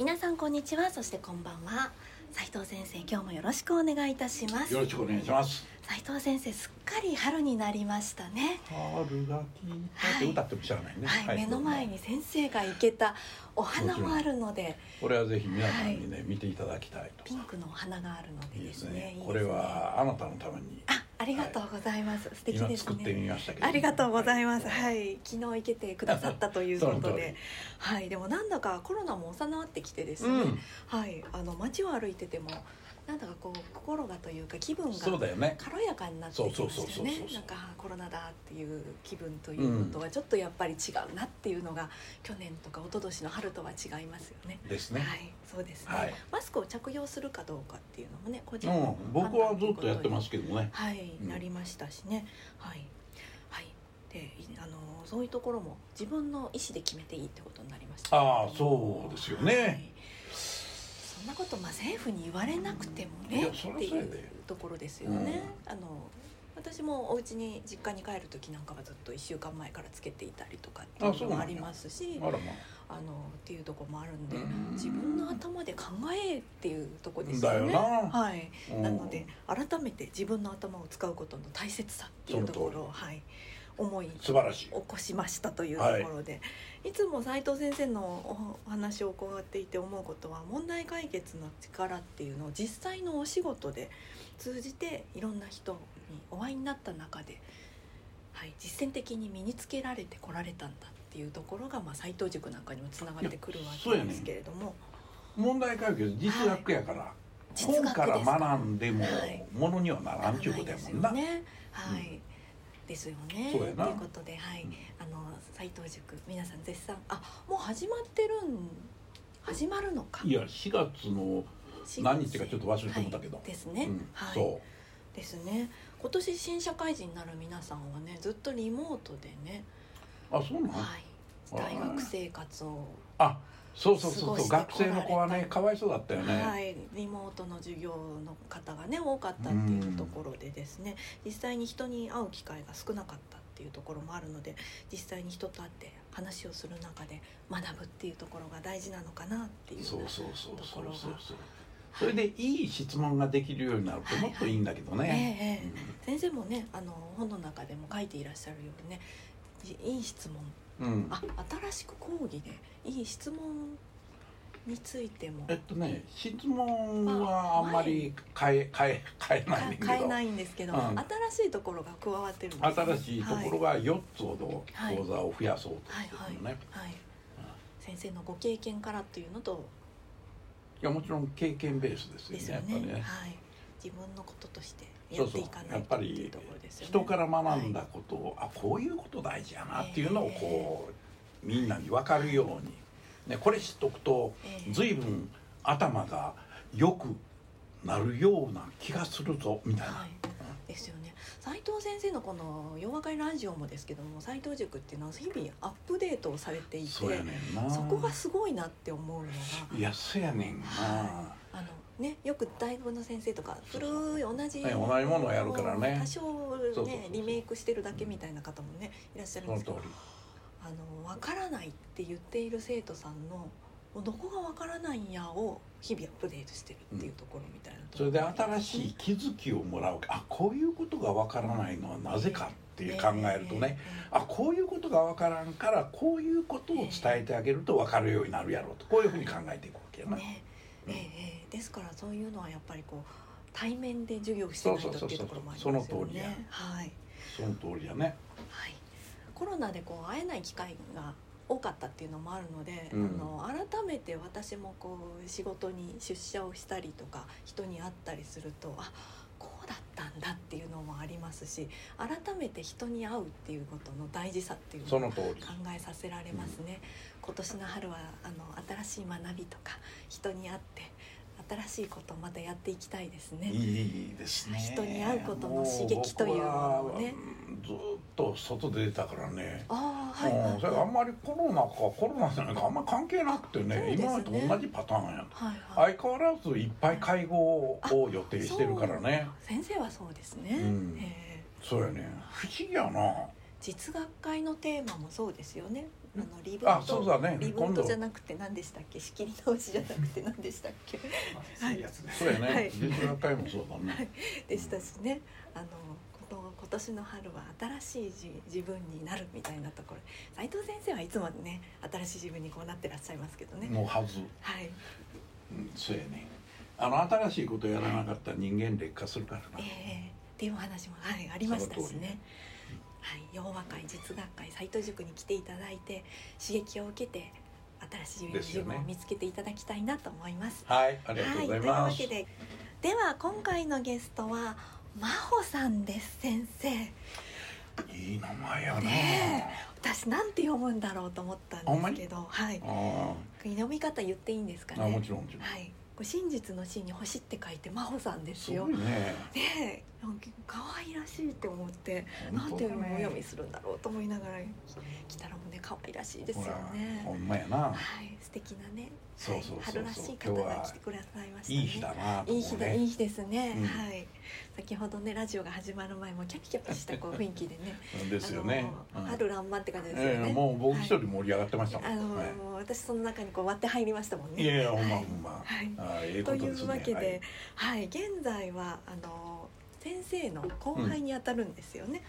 皆さんこんにちは。そしてこんばんは。斉藤先生今日もよろしくお願いいたします。よろしくお願いします。斉藤先生すっかり春になりましたね。春が来たって歌っても知らないね。はい、目の前に先生が生けたお花もあるので。これはぜひ皆さんにね、見ていただきたいと。ピンクのお花があるのでいいですねね。いいですね。これはあなたのために。あありがとうございます、素敵今です作ってみねましたけど。ありがとうございます。はい、昨日行けてくださったということで、はい、でもなんだかコロナも収まってきてですね、うん。はい、あの街を歩いててもなんだかこう心がというか気分が軽やかになってきまそうそうしたよそうそうそう。ねなんかあコロナだっていう気分ということはちょっとやっぱり違うなっていうのが去年とか一昨年の春とは違いますよね。ですね、はい、そうですね、はい。マスクを着用するかどうかっていうのもね、個人うのん、僕はずっとやってますけけどね。はい、うん。なりましたしね。はい、はい。で、いあのそういうところも自分の意思で決めていいってことになりました。ああそうですよね、はいそんなことまあ政府に言われなくてもねっていうところですよね。あの私もお家に実家に帰る時なんかはずっと1週間前からつけていたりとかっていうのもありますしあらまあ。あのっていうところもあるんでうん。自分の頭で考えっていうところですよね。だよな。はい、うん。なので改めて自分の頭を使うことの大切さっていうところを、はい、思い素晴らしい。起こしましたというところで、い、つも斉藤先生のお話を伺っていて思うことは問題解決の力っていうのを実際のお仕事で通じていろんな人にお会いになった中で、はい、実践的に身につけられてこられたんだっていうところが、まあ、斉藤塾なんかにもつながってくるわけですけれども。問題解決実学やから、実学本から学んでもはい。ものにはならんちゅうことやもんな、ないね。はい。ですよね。そうやな。ということで、はい、うん。あの斉藤塾皆さん絶賛。あもう始まってるん始まるのか。いや4月の何日かちょっと忘れてもたけど。はい。ですね。うん。はい。そですね。今年新社会人になる皆さんはねずっとリモートでね、うあそうなん、はい、大学生活を。あそうそうそうそう学生の子はねかわいそうだったよね、はい、リモートの授業の方がね多かったっていうところでですね。実際に人に会う機会が少なかったっていうところもあるので実際に人と会って話をする中で学ぶっていうところが大事なのかなっていうそうそうそうとそうころがそうそう。それでいい質問ができるようになるともっといいんだけどね、先生もねあの本の中でも書いていらっしゃるようにねいいい質問うん。うんあ新しく講義でいい質問についても。えっとね質問はあんまり変え変え変えないんだけど。変えないんですけど、うん。新しいところが加わってるんですね。新しいところが4つほどはい講座を増やそうとはいはいしてるのね、はい、先生のご経験からというのと。いやもちろん経験ベースですよですよね。ねやっぱりね。はい、自分のこととしてやってそうそう。やいかないっていうところですよね。人から学んだことを、あこういうこと大事やなっていうのをこう、みんなに分かるように、ね、これ知っとくとええ。随分頭が良くなるような気がするぞみたいな、はい。ですよね。斉藤先生のこの「洋和会ラジオ」もですけども斉藤塾っていうのは日々アップデートをされていてそこがすごいなって思うのが。いやそうやねんな、はい。あのね、よく大学の先生とか古い同じはい同じものをやるからね。多少ねリメイクしてるだけみたいな方もねいらっしゃるんですけどあの分からないって言っている生徒さんのどこが分からないんやを日々アップデートしてるっていうところみたいなところそれで新しい気づきをもらうあこういうことがわからないのはなぜかっていう考えるとね、あこういうことがわからんからこういうことを伝えてあげるとわかるようになるやろうと。こういうふうに考えていくわけやな、ええええですからそういうのはやっぱりこう対面で授業してないとっていうところもありますよね。はいその通りや。ねはい、コロナでこう会えない機会が多かったっていうのもあるので、うん。あの改めて私もこう仕事に出社をしたりとか人に会ったりするとあったたんだっていうのもありますし改めて人に会うっていうことの大事さっていうのを考えさせられますね、今年の春はあの新しい学びとか人に会って新しいことをまたやっていきたいですね。いいですね。人に会うことの刺激というものをね。ずっと外で出たからね。ああはいはいうん、それあんまりコロナかコロナじゃないかあんまり関係なくてねね。今までと同じパターンやんはいはい。相変わらずいっぱい会合を予定してるからね。先生はそうですね、うん。えーそうやね。不思議やな。実学会のテーマもそうですよねあのリブあートそうだね。リブートじゃなくて何でしたっけ？仕切り直しじゃなくて何でしたっけ？そうやね、はい。実学会もそうだね、でしたしね。あの今年の春は新しい自自分になるみたいなところ。斉藤先生はいつもね新しい自分にこうなってらっしゃいますけどね。のはず、はい。うん、そうやね。あの新しいことやらなかったら人間劣化するからな、ええ。っていうお話も、はい、ありましたしね。はい、洋和会実学会斉藤塾に来ていただいて刺激を受けて新しい自分を見つけていただきたいなと思います。はいありがとうございます、はい、というわけででは今回のゲストは真帆さんです先生。いい名前やな、ね私なんて読むんだろうと思ったんですけどはい。あ読み方言っていいんですかああもねちろんもちろん、はい真実の真に星って書いて真帆さんですよ。すね。ね可愛らしいって思ってなんておね読みするんだろうと思いながら来たらもうね可愛らしいですよね。ほんまやな。はい素敵なねそうそう春らしい方が来てくださいましたね。いい日だなといい日だいい日ですね、うん。はい先ほどねラジオが始まる前もキャピキャピしたこう 雰囲気でね。ですよね、うん春爛漫って感じですよね、ええもう僕一人盛り上がってましたもん、あの、はい。私その中にこう割って入りましたもんね。いやいやほんまはい。ほんま、というわけで、はい、現在はあの先生の後輩にあたるんですよね。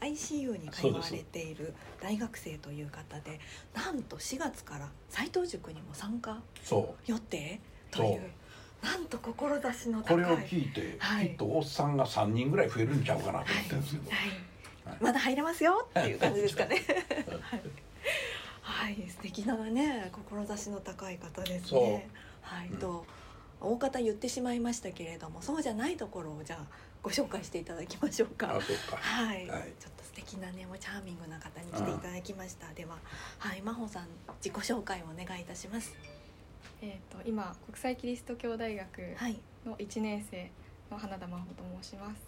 ICU に通われている大学生という方でなんと4月から斎藤塾にも参加そ予定という。そなんと志のう高い。これを聞いて、はい。きっとおっさんが3人ぐらい増えるんちゃうかなと思ってるんですけど、はい。はい。まだ入れますよっていう感じですかね。はい、はい、素敵なね志の高い方ですね。はい、うん。と大方言ってしまいましたけれどもそうじゃないところをじゃあご紹介していただきましょうか。あそうか。はい、はい。ちょっと素敵なねもうチャーミングな方に来ていただきました。では、はい、真帆さん自己紹介をお願いいたします。えー、と今国際キリスト教大学はい、の1年生の花田真帆と申します。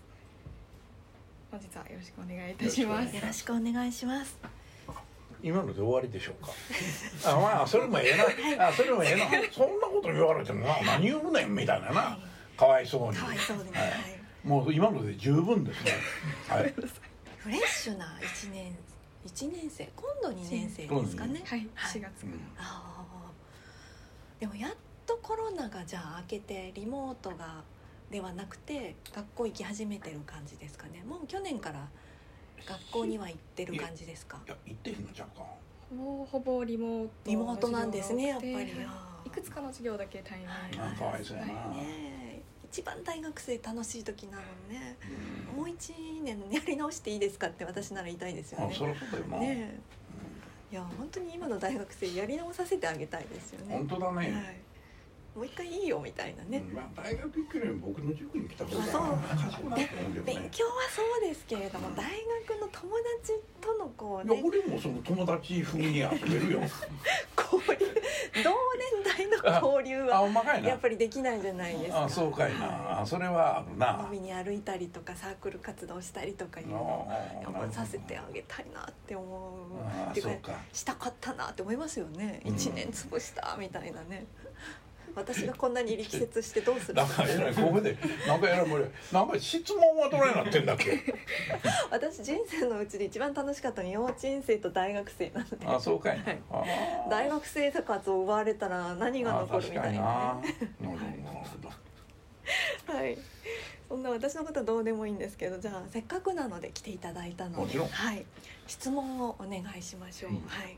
本日はよろしくお願いいたします。よろしくお願いします。今ので終わりでしょうか。あまあそれもええな。あそれもええな。そんなこと言われてもな何言うねんみたいなな。はかわいそうに。い、かわいそうでね、ははい。い、もう今ので十分ですね。はい。フレッシュな一年一年生。今度二年生ですかね。はいはい。4月から、うん。ああでもやっとコロナがじゃあ明けてリモートがではなくて学校行き始めてる感じですかね。もう去年から学校には行ってる感じですか？いや言ってへんのちゃうかほぼほぼリモートリモートなんですねやっぱり。はいくつかの授業だけ対面かわいそうやな、ね。え一番大学生楽しい時なのにね。うん。もう一年やり直していいですかって私なら言いたいですよね。あそりゃそうだよな、ねえいや本当に今の大学生やり直させてあげたいですよね。本当だね、はい、もう一回いいよみたいなね、まあ、大学行くよりも僕の塾に来た方が賢くなうね。勉強はそうですけれども大学の友達とのこういやね俺もその友達風に遊べるよ 交流あはやっぱりできないじゃないですか。あそうかいな、はあそれはあるいな。飲みに歩いたりとかサークル活動したりとかいうのをあやっぱさせてあげたいなって思うあっていうかそうかしたかったなって思いますよねうん一年潰したみたいなね私がこんなに力説してどうする？なんかえらいここでなんかえらいこれなんか質問はどないなって。んだっけ私人生のうちで一番楽しかったのは幼稚園生と大学生なので。あそうかいな、はい。大学生活を奪われたら何が残るみたいな。ねあ確かにな。なるほどはい。そんな私のことはどうでもいいんですけどじゃあせっかくなので来ていただいたので。はい。質問をお願いしましょう、うん。はい。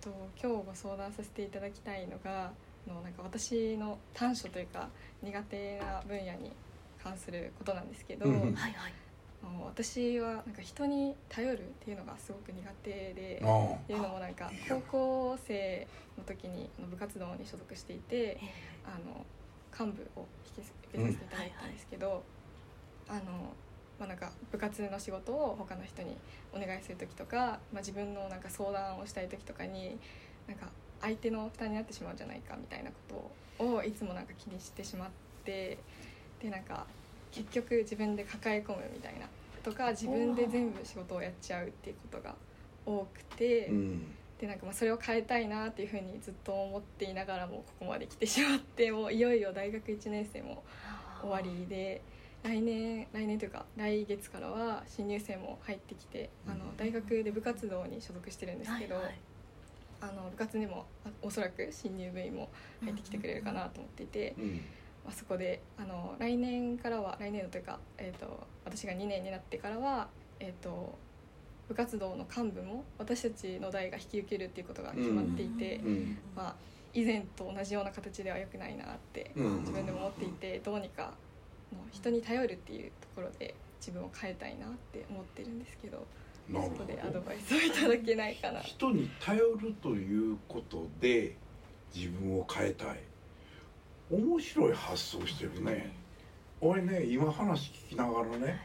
と今日ご相談させていただきたいのがあのなんか私の短所というか苦手な分野に関することなんですけど、うんうん。はいはい。あの私はなんか人に頼るっていうのがすごく苦手で。あっていうのもなんか高校生の時にあの部活動に所属していてえあの幹部を引き受けさせていただいたんですけど、あの、まあ、なんか部活の仕事を他の人にお願いする時とか、まあ、自分のなんか相談をしたい時とかになんか相手の負担になってしまうんじゃないかみたいなことをいつもなんか気にしてしまってでなんか結局自分で抱え込むみたいなとか自分で全部仕事をやっちゃうっていうことが多くて、うん。でなんかまあそれを変えたいなっていうふうにずっと思っていながらもここまで来てしまってもういよいよ大学1年生も終わりで来年来年というか来月からは新入生も入ってきてあのうん。大学で部活動に所属してるんですけど、はいはいあの部活にもあおそらく新入部員も入ってきてくれるかなと思っていて、うん。まあ、そこであの来年からは来年度というか、えー、と私が2年になってからは、えー、と部活動の幹部も私たちの代が引き受けるっていうことが決まっていて、うん。まあ、以前と同じような形では良くないなってうん。自分でも思っていてどうにかの人に頼るっていうところで自分を変えたいなって思ってるんですけどそこでアドバイスをいただけないかな。人に頼るということで自分を変えたい面白い発想してるね俺ね今話聞きながらはいね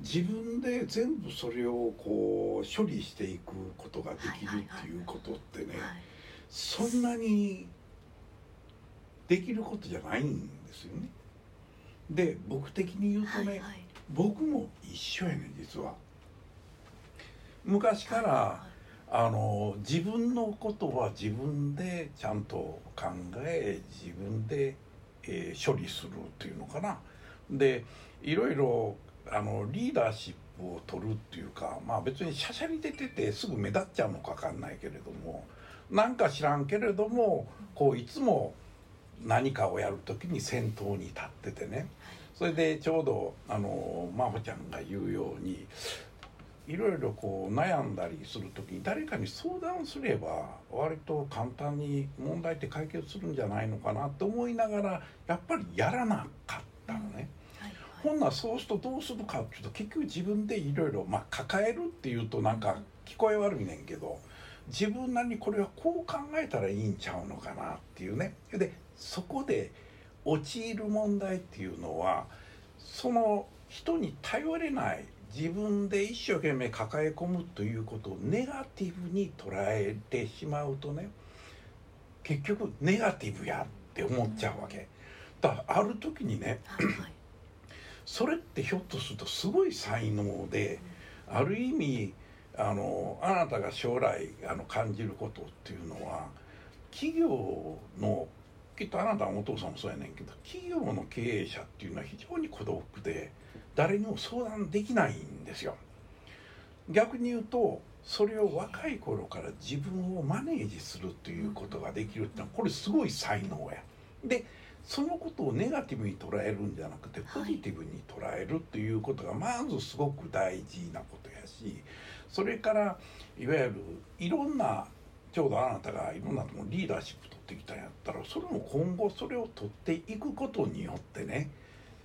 自分で全部それをこう処理していくことができるっていうことってねはいそんなにできることじゃないんですよね。で僕的に言うとね、はいはい僕も一緒やねん実は。昔から、あの自分のことは自分でちゃんと考え自分で、えー処理するっていうのかな。でいろいろあのリーダーシップを取るっていうかまあ別にしゃしゃり出ててすぐ目立っちゃうのか分かんないけれどもなんか知らんけれどもこういつも何かをやる時に先頭に立っててねそれでちょうどあの真帆ちゃんが言うようにいろいろこう悩んだりする時に誰かに相談すれば割と簡単に問題って解決するんじゃないのかなって思いながらやっぱりやらなかったのね。はいほんならそうするとどうするかっていうと結局自分でいろいろまあ抱えるっていうとなんか聞こえ悪いねんけど自分なりにこれはこう考えたらいいんちゃうのかなっていうねでそこで陥る問題っていうのはその人に頼れない自分で一生懸命抱え込むということをネガティブに捉えてしまうとね結局ネガティブやって思っちゃうわけ。だある時にねはいはいそれってひょっとするとすごい才能である意味あのあなたが将来あの感じることっていうのは企業のきっとあなたのお父さんもそうやねんけど企業の経営者っていうのは非常に孤独で誰にも相談できないんですよ。逆に言うとそれを若い頃から自分をマネージするということができるってのはこれすごい才能や。でそのことをネガティブに捉えるんじゃなくてポジティブに捉えるっていうことがまずすごく大事なことやしそれからいわゆるいろんなちょうどあなたがいろんなところリーダーシップ取ってきたんやったらそれも今後それを取っていくことによってね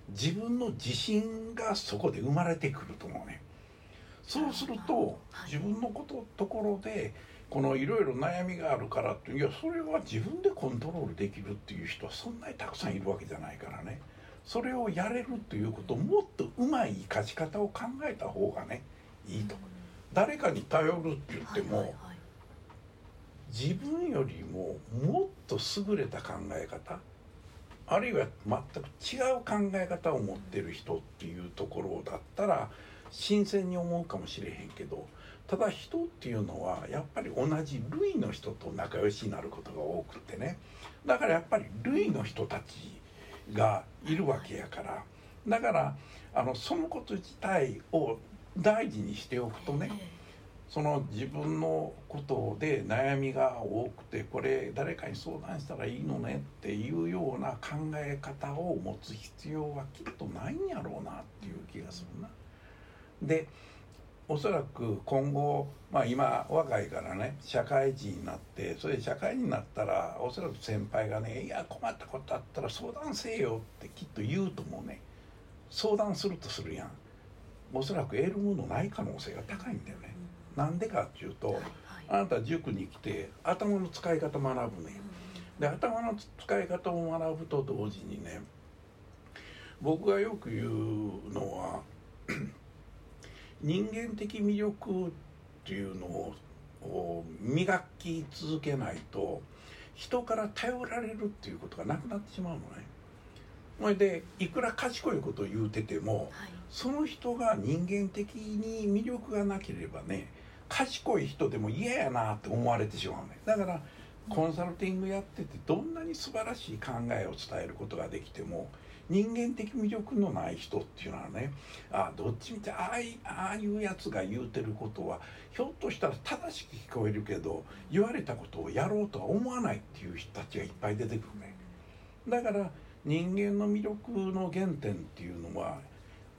自分の自信がそこで生まれてくると思うね。そうするとはい。自分のことところでこのいろいろ悩みがあるからっていやそれは自分でコントロールできるっていう人はそんなにたくさんいるわけじゃないからね。それをやれるということをもっとうまい生かし方を考えた方がねいいと。誰かに頼るって言っても、はいはいはい。自分よりももっと優れた考え方あるいは全く違う考え方を持ってる人っていうところだったら新鮮に思うかもしれへんけどただ人っていうのはやっぱり同じ類の人と仲良しになることが多くてね。だからやっぱり類の人たちがいるわけやから。だからあのそのこと自体を大事にしておくとねその自分のことで悩みが多くてこれ誰かに相談したらいいのねっていうような考え方を持つ必要はきっとないんやろうなっていう気がするな。でおそらく今後、まあ、今若いからね社会人になってそれで社会人になったらおそらく先輩がね「いや困ったことあったら相談せえよ」ってきっと言うと思うね相談するとするやんおそらく得るものない可能性が高いんだよね。なんでかっていうとあなた塾に来て頭の使い方学ぶね。で頭の使い方を学ぶと同時にね僕がよく言うのは 人間的魅力っていうのを磨き続けないと人から頼られるっていうことがなくなってしまうのね。それでいくら賢いことを言うてても、はい。その人が人間的に魅力がなければね賢い人でも嫌やなって思われてしまうねだからコンサルティングやっててどんなに素晴らしい考えを伝えることができても人間的魅力のない人っていうのはねあどっちみてああいああいうやつが言うてることはひょっとしたら正しく聞こえるけど言われたことをやろうとは思わないっていう人たちがいっぱい出てくるねだから人間の魅力の原点っていうのは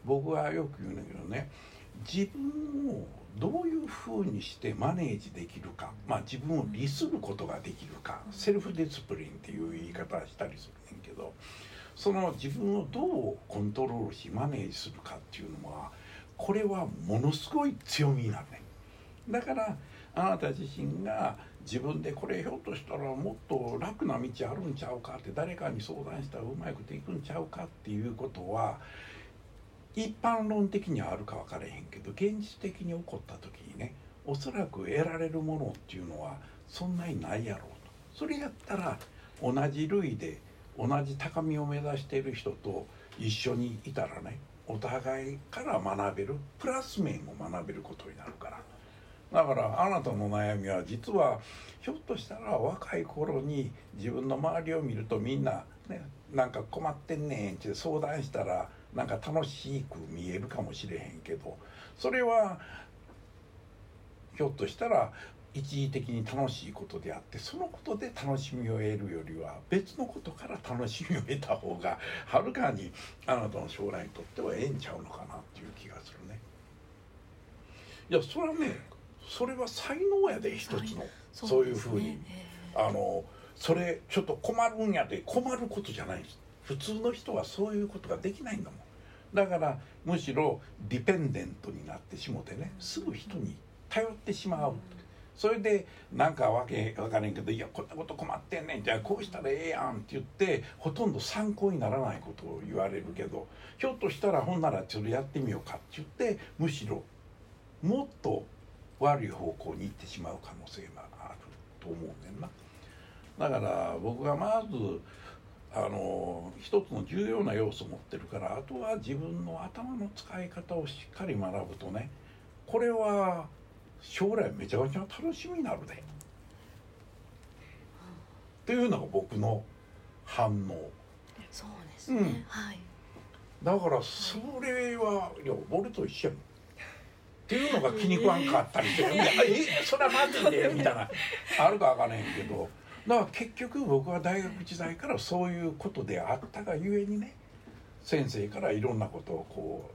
僕はよく言うんだけどね自分をどういうふうにしてマネージできるか、まあ、自分を律することができるか。 self discipline っていう言い方をしたりするねんけど。その自分をどうコントロールしマネージするかっていうのはこれはものすごい強みになるね。だからあなた自身が自分でこれひょっとしたらもっと楽な道あるんちゃうかって誰かに相談したらうまくいくんちゃうかっていうことは一般論的にはあるか分からへんけど現実的に起こった時にねおそらく得られるものっていうのはそんなにないやろうと。それやったら同じ類で同じ高みを目指している人と一緒にいたらねお互いから学べるプラス面を学べることになるから。だからあなたの悩みは実はひょっとしたら若い頃に自分の周りを見るとみんなねなんか困ってんねんって相談したらなんか楽しく見えるかもしれへんけどそれはひょっとしたら一時的に楽しいことであってそのことで楽しみを得るよりは別のことから楽しみを得た方がはるかにあなたの将来にとってはええんちゃうのかなっていう気がするね。いやそれはねそれは才能やで一つの、そういうふうに。あのそれちょっと困るんやで困ることじゃない。普通の人はそういうことができないんだもんだからむしろディペンデントになってしもてねすぐ人に頼ってしまう、それでなんかわけわからんけど「いやこんなこと困ってんねん」じゃあこうしたらええやんって言ってほとんど参考にならないことを言われるけどひょっとしたらほんならちょっとやってみようかって言ってむしろもっと悪い方向に行ってしまう可能性があると思うねんな。だから僕がまずあの一つの重要な要素を持ってるからあとは自分の頭の使い方をしっかり学ぶとねこれは将来めちゃめちゃ楽しみになるで。っていうのが僕の反応。そうですね、うん。はい。だからそれはいや俺と一緒やもん。っていうのが気に食わんかったりして「いやえそれはまずいで」みたいな。あるかわからへんけどだから結局僕は大学時代からそういうことであったがゆえにね先生からいろんなことをこう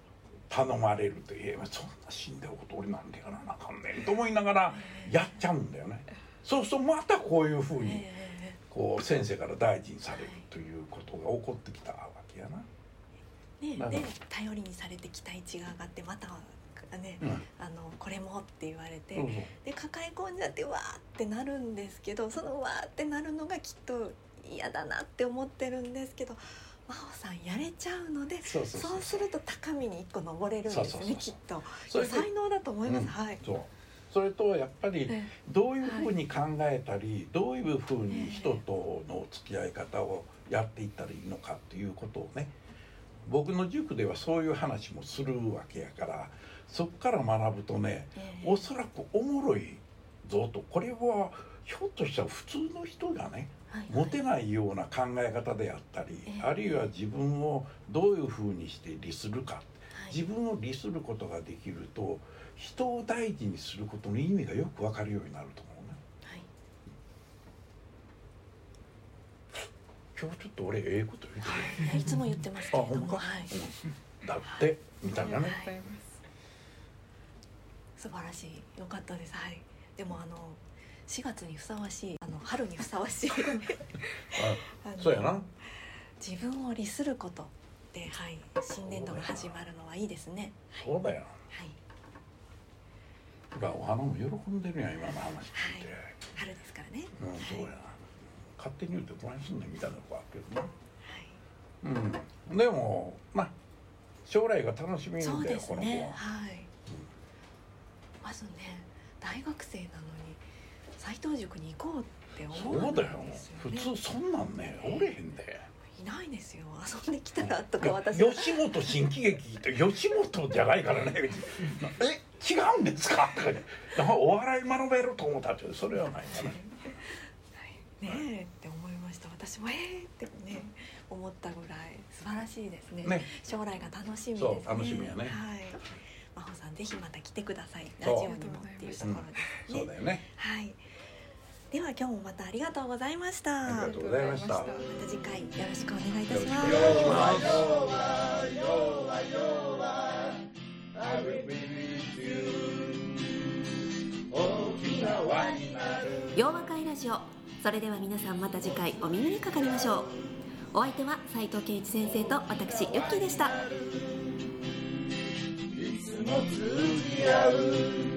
頼まれると「えそんな死んでること俺なんでやらなあかんねん」と思いながらやっちゃうんだよね。そうするとまたこういうふうにえこう先生から大事にされるということが起こってきたわけやな。えねで頼りにされて期待値が上がってまたね、うん。あのこれもって言われて、そうそうで抱え込んじゃってわーってなるんですけどそのわーってなるのがきっと嫌だなって思ってるんですけど真帆さんやれちゃうのでそうすると高みに一個登れるんですねきっと。それで才能だと思います、うん。はい。そう。それとやっぱりえどういうふうに考えたり、どういうふうに人との付き合い方をやっていったらいいのかっていうことをね僕の塾ではそういう話もするわけやからそこから学ぶとねえおそらくおもろいぞと。これはひょっとしたら普通の人がねはい持てないような考え方であったり、ええ。あるいは自分をどういうふうにして利するか。はい。自分を利することができると人を大事にすることの意味がよくわかるようになると思うね。はい。今日ちょっと俺ええこと言うてる、はい。いつも言ってますけれどあほんか、もはい。うん。だってみたいなねありがとうございます素晴らしい。よかったです。はい。でもあの4月にふさわしい。あの春にふさわしい。そうやな。自分を利することで、はい、新年度が始まるのはいいですね。そうだよ。はい、ほらお花も喜んでるやん今の話聞いて、春ですからね。うんそうやな。勝手に言うてどないすんねんみたいなとこあるけどねはい、うん、でもまあ将来が楽しみだよそうですこの子ねは。はい、まずね大学生なのに斎藤塾に行こうって思わないそうだよ。普ね、通そんなんねおれへんで。いないですよ。遊んできたらとか私は。吉本新喜劇って吉本じゃないからね。え違うんですか？とかねお笑い学べると思ったってそれはないかなねえって思いました。私もえーってね思ったぐらい。素晴らしいですね。ね。将来が楽しみですね。そう楽しみやね。はい真帆さんぜひまた来てください。ラジオにもっていうところですね、そうだよね。はい。では今日もまたありがとうございました。ありがまとうございました。た次回よろしくお願いいたします。よろしくお願いします洋和会ラジオ。それでは皆さんまた次回お耳にかかりましょう。お相手は斉藤圭一先生と私ユッキーでしたいつも通じ合う